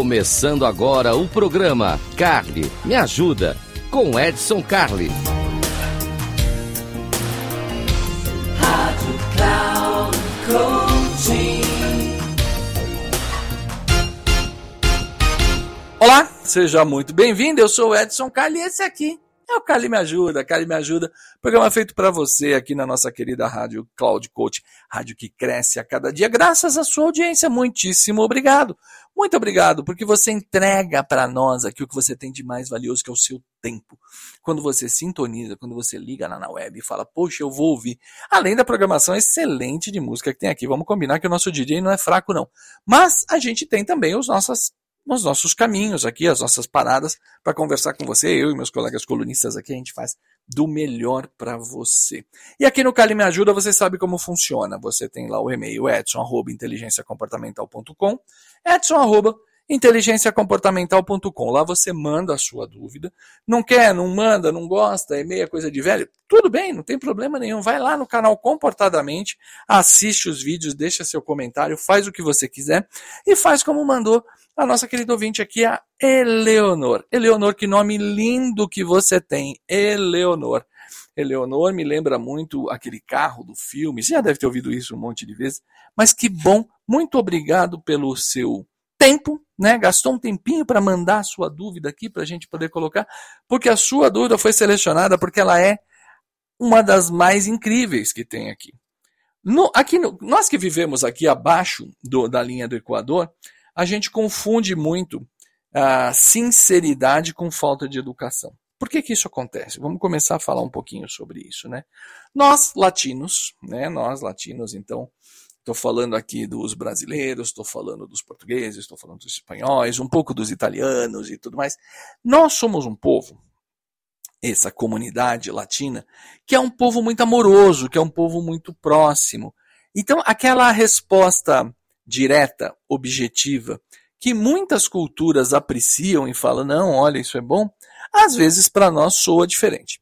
Começando agora o programa Carly Me Ajuda com Edson Carli. Rádio Cloud Olá, seja muito bem-vindo. Eu sou o Edson Carli e esse aqui é o Cali Me Ajuda, Cali Me Ajuda, programa feito para você aqui na nossa querida rádio Cloud Coach, rádio que cresce a cada dia, graças à sua audiência. Muitíssimo obrigado. Muito obrigado, porque você entrega para nós aqui o que você tem de mais valioso, que é o seu tempo. Quando você sintoniza, quando você liga lá na web e fala, poxa, eu vou ouvir. Além da programação excelente de música que tem aqui, vamos combinar que o nosso DJ não é fraco, não. Mas a gente tem também os nossas nos nossos caminhos aqui, as nossas paradas, para conversar com você. Eu e meus colegas colunistas aqui, a gente faz do melhor para você. E aqui no Cali Me Ajuda, você sabe como funciona. Você tem lá o e-mail edson.inteligenciacomportamental.com edson inteligenciacomportamental.com. Lá você manda a sua dúvida. Não quer, não manda, não gosta, é meia coisa de velho? Tudo bem, não tem problema nenhum. Vai lá no canal Comportadamente, assiste os vídeos, deixa seu comentário, faz o que você quiser e faz como mandou a nossa querida ouvinte aqui, a Eleonor. Eleonor, que nome lindo que você tem, Eleonor. Eleonor me lembra muito aquele carro do filme, você já deve ter ouvido isso um monte de vezes, mas que bom, muito obrigado pelo seu tempo, né? Gastou um tempinho para mandar a sua dúvida aqui para a gente poder colocar, porque a sua dúvida foi selecionada porque ela é uma das mais incríveis que tem aqui. No, aqui no, nós que vivemos aqui abaixo do, da linha do Equador, a gente confunde muito a sinceridade com falta de educação. Por que, que isso acontece? Vamos começar a falar um pouquinho sobre isso, né? Nós latinos, né? Nós latinos, então, Estou falando aqui dos brasileiros, estou falando dos portugueses, estou falando dos espanhóis, um pouco dos italianos e tudo mais. Nós somos um povo, essa comunidade latina, que é um povo muito amoroso, que é um povo muito próximo. Então, aquela resposta direta, objetiva, que muitas culturas apreciam e falam, não, olha, isso é bom, às vezes para nós soa diferente.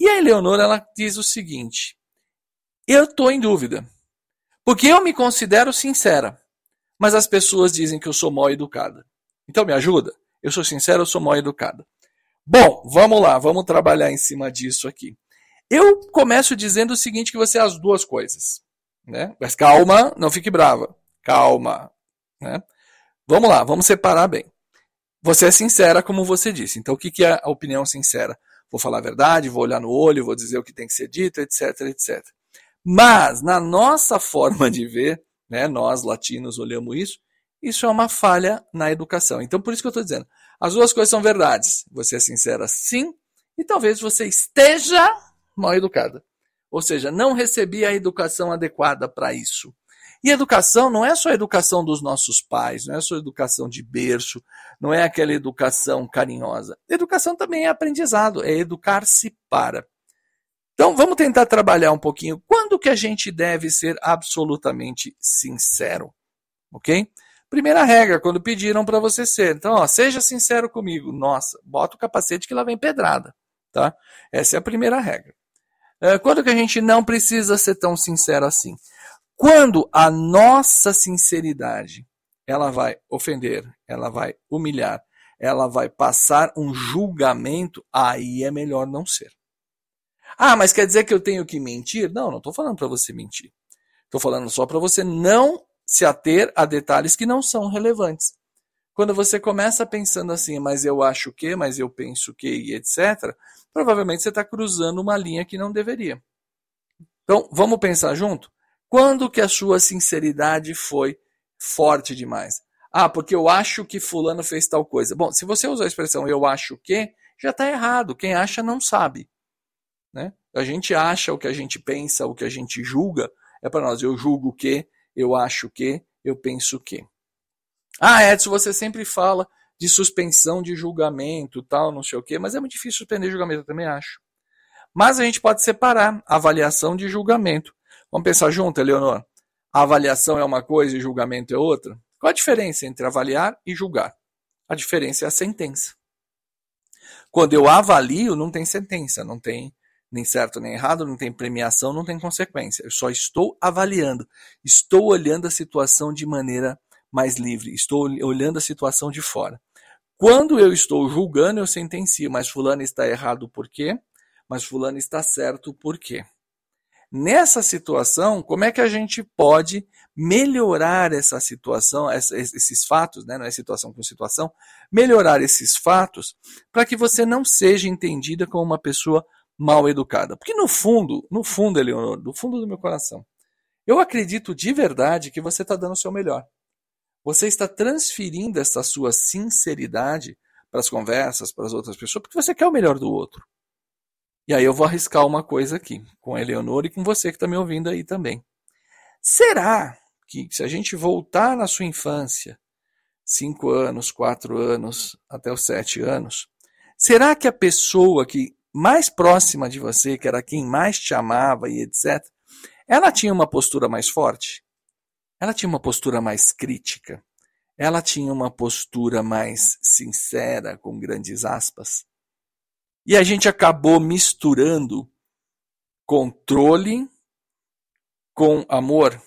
E a Eleonora ela diz o seguinte: eu estou em dúvida. Porque eu me considero sincera, mas as pessoas dizem que eu sou mal educada. Então me ajuda? Eu sou sincera, eu sou mal educada. Bom, vamos lá, vamos trabalhar em cima disso aqui. Eu começo dizendo o seguinte, que você é as duas coisas. Né? Mas calma, não fique brava. Calma. Né? Vamos lá, vamos separar bem. Você é sincera, como você disse. Então, o que é a opinião sincera? Vou falar a verdade, vou olhar no olho, vou dizer o que tem que ser dito, etc, etc. Mas, na nossa forma de ver, né, nós latinos olhamos isso, isso é uma falha na educação. Então, por isso que eu estou dizendo, as duas coisas são verdades. Você é sincera sim, e talvez você esteja mal educada. Ou seja, não recebi a educação adequada para isso. E educação não é só a educação dos nossos pais, não é só a educação de berço, não é aquela educação carinhosa. Educação também é aprendizado, é educar-se para. Então vamos tentar trabalhar um pouquinho quando que a gente deve ser absolutamente sincero, ok? Primeira regra, quando pediram para você ser. Então, ó, seja sincero comigo. Nossa, bota o capacete que lá vem pedrada, tá? Essa é a primeira regra. É, quando que a gente não precisa ser tão sincero assim? Quando a nossa sinceridade ela vai ofender, ela vai humilhar, ela vai passar um julgamento, aí é melhor não ser. Ah, mas quer dizer que eu tenho que mentir? Não, não estou falando para você mentir. Estou falando só para você não se ater a detalhes que não são relevantes. Quando você começa pensando assim, mas eu acho que, mas eu penso que, e etc., provavelmente você está cruzando uma linha que não deveria. Então, vamos pensar junto? Quando que a sua sinceridade foi forte demais? Ah, porque eu acho que fulano fez tal coisa. Bom, se você usar a expressão eu acho que, já está errado. Quem acha não sabe. Né? A gente acha o que a gente pensa, o que a gente julga, é para nós. Eu julgo o que, eu acho o que, eu penso o que. Ah, Edson, você sempre fala de suspensão de julgamento, tal, não sei o quê, mas é muito difícil suspender julgamento, eu também acho. Mas a gente pode separar avaliação de julgamento. Vamos pensar junto, Eleonor? A avaliação é uma coisa e julgamento é outra? Qual a diferença entre avaliar e julgar? A diferença é a sentença. Quando eu avalio, não tem sentença, não tem nem certo nem errado, não tem premiação, não tem consequência. Eu só estou avaliando, estou olhando a situação de maneira mais livre, estou olhando a situação de fora. Quando eu estou julgando, eu sentencio, mas fulano está errado por quê? Mas fulano está certo por quê? Nessa situação, como é que a gente pode melhorar essa situação, esses fatos, né? não é situação com situação, melhorar esses fatos para que você não seja entendida como uma pessoa mal educada. Porque no fundo, no fundo, Eleonor, do fundo do meu coração, eu acredito de verdade que você está dando o seu melhor. Você está transferindo essa sua sinceridade para as conversas, para as outras pessoas, porque você quer o melhor do outro. E aí eu vou arriscar uma coisa aqui, com a Eleonora e com você que está me ouvindo aí também. Será que se a gente voltar na sua infância, cinco anos, quatro anos, até os sete anos, será que a pessoa que mais próxima de você, que era quem mais te amava e etc., ela tinha uma postura mais forte? Ela tinha uma postura mais crítica? Ela tinha uma postura mais sincera, com grandes aspas? E a gente acabou misturando controle com amor.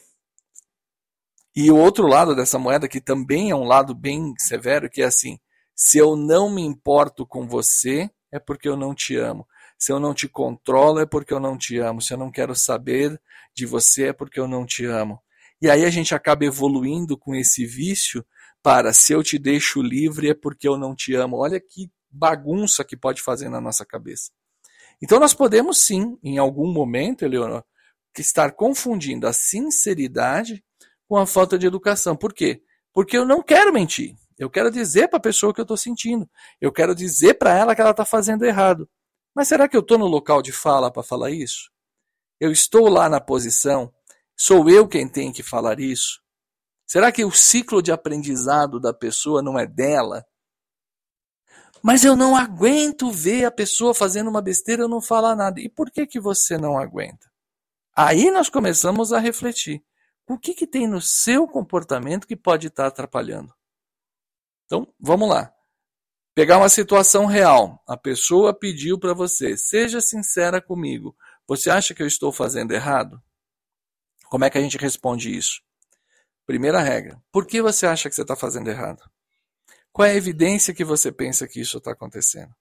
E o outro lado dessa moeda, que também é um lado bem severo, que é assim: se eu não me importo com você, é porque eu não te amo. Se eu não te controlo, é porque eu não te amo. Se eu não quero saber de você, é porque eu não te amo. E aí a gente acaba evoluindo com esse vício para se eu te deixo livre, é porque eu não te amo. Olha que bagunça que pode fazer na nossa cabeça. Então nós podemos sim, em algum momento, Eleonor, estar confundindo a sinceridade com a falta de educação. Por quê? Porque eu não quero mentir. Eu quero dizer para a pessoa o que eu estou sentindo. Eu quero dizer para ela que ela está fazendo errado. Mas será que eu estou no local de fala para falar isso? Eu estou lá na posição? Sou eu quem tem que falar isso? Será que o ciclo de aprendizado da pessoa não é dela? Mas eu não aguento ver a pessoa fazendo uma besteira e não falar nada. E por que, que você não aguenta? Aí nós começamos a refletir. O que, que tem no seu comportamento que pode estar atrapalhando? Então, vamos lá. Pegar uma situação real. A pessoa pediu para você, seja sincera comigo. Você acha que eu estou fazendo errado? Como é que a gente responde isso? Primeira regra. Por que você acha que você está fazendo errado? Qual é a evidência que você pensa que isso está acontecendo?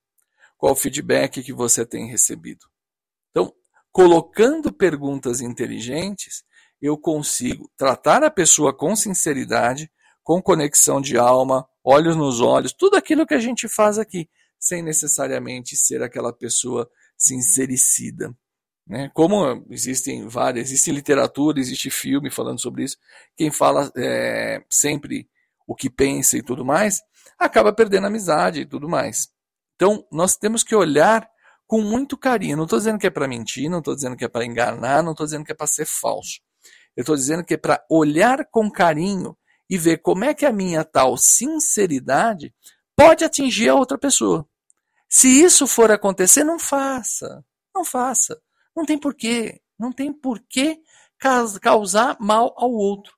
Qual o feedback que você tem recebido? Então, colocando perguntas inteligentes, eu consigo tratar a pessoa com sinceridade, com conexão de alma, olhos nos olhos, tudo aquilo que a gente faz aqui, sem necessariamente ser aquela pessoa sincericida. Né? Como existem várias, existe literatura, existe filme falando sobre isso, quem fala é, sempre o que pensa e tudo mais, acaba perdendo amizade e tudo mais. Então, nós temos que olhar com muito carinho. Não estou dizendo que é para mentir, não estou dizendo que é para enganar, não estou dizendo que é para ser falso. Eu estou dizendo que é para olhar com carinho e ver como é que a minha tal sinceridade pode atingir a outra pessoa. Se isso for acontecer, não faça. Não faça. Não tem porquê. Não tem porquê causar mal ao outro.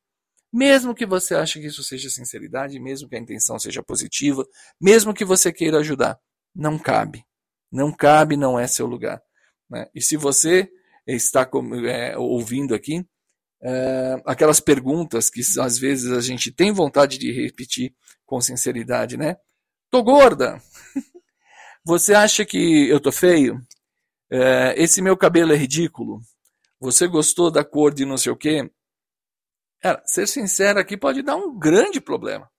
Mesmo que você ache que isso seja sinceridade, mesmo que a intenção seja positiva, mesmo que você queira ajudar, não cabe. Não cabe, não é seu lugar. Né? E se você está é, ouvindo aqui, é, aquelas perguntas que às vezes a gente tem vontade de repetir com sinceridade, né? Tô gorda. Você acha que eu tô feio? É, esse meu cabelo é ridículo? Você gostou da cor de não sei o quê? Cara, ser sincero aqui pode dar um grande problema.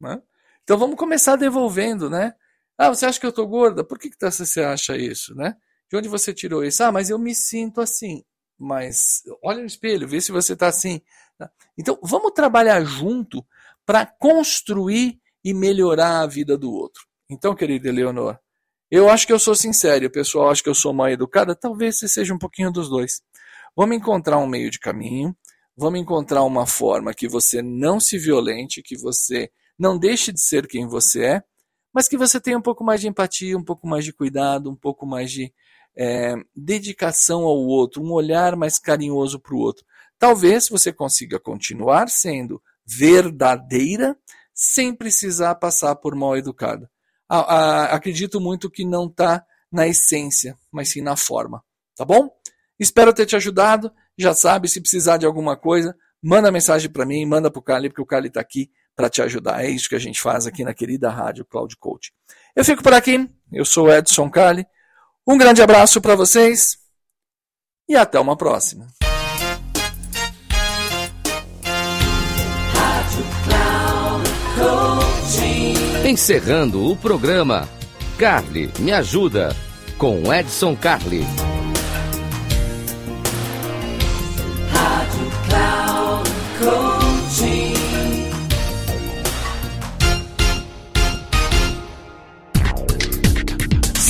Né? Então vamos começar devolvendo, né? Ah, você acha que eu estou gorda? Por que, que você acha isso, né? De onde você tirou isso? Ah, mas eu me sinto assim. Mas olha no espelho, vê se você está assim. Então vamos trabalhar junto para construir e melhorar a vida do outro. Então, querida Eleonor, eu acho que eu sou sincero, o pessoal acha que eu sou mal educada, talvez você seja um pouquinho dos dois. Vamos encontrar um meio de caminho, Vamos encontrar uma forma que você não se violente, que você não deixe de ser quem você é, mas que você tenha um pouco mais de empatia, um pouco mais de cuidado, um pouco mais de é, dedicação ao outro, um olhar mais carinhoso para o outro. Talvez você consiga continuar sendo verdadeira sem precisar passar por mal educada. acredito muito que não está na essência, mas sim na forma. Tá bom? Espero ter te ajudado. Já sabe, se precisar de alguma coisa, manda mensagem para mim, manda para o Cali, porque o Cali está aqui para te ajudar. É isso que a gente faz aqui na querida Rádio Cloud Coach. Eu fico por aqui, eu sou Edson Carli. Um grande abraço para vocês e até uma próxima. Encerrando o programa, Carly me ajuda com Edson Carli.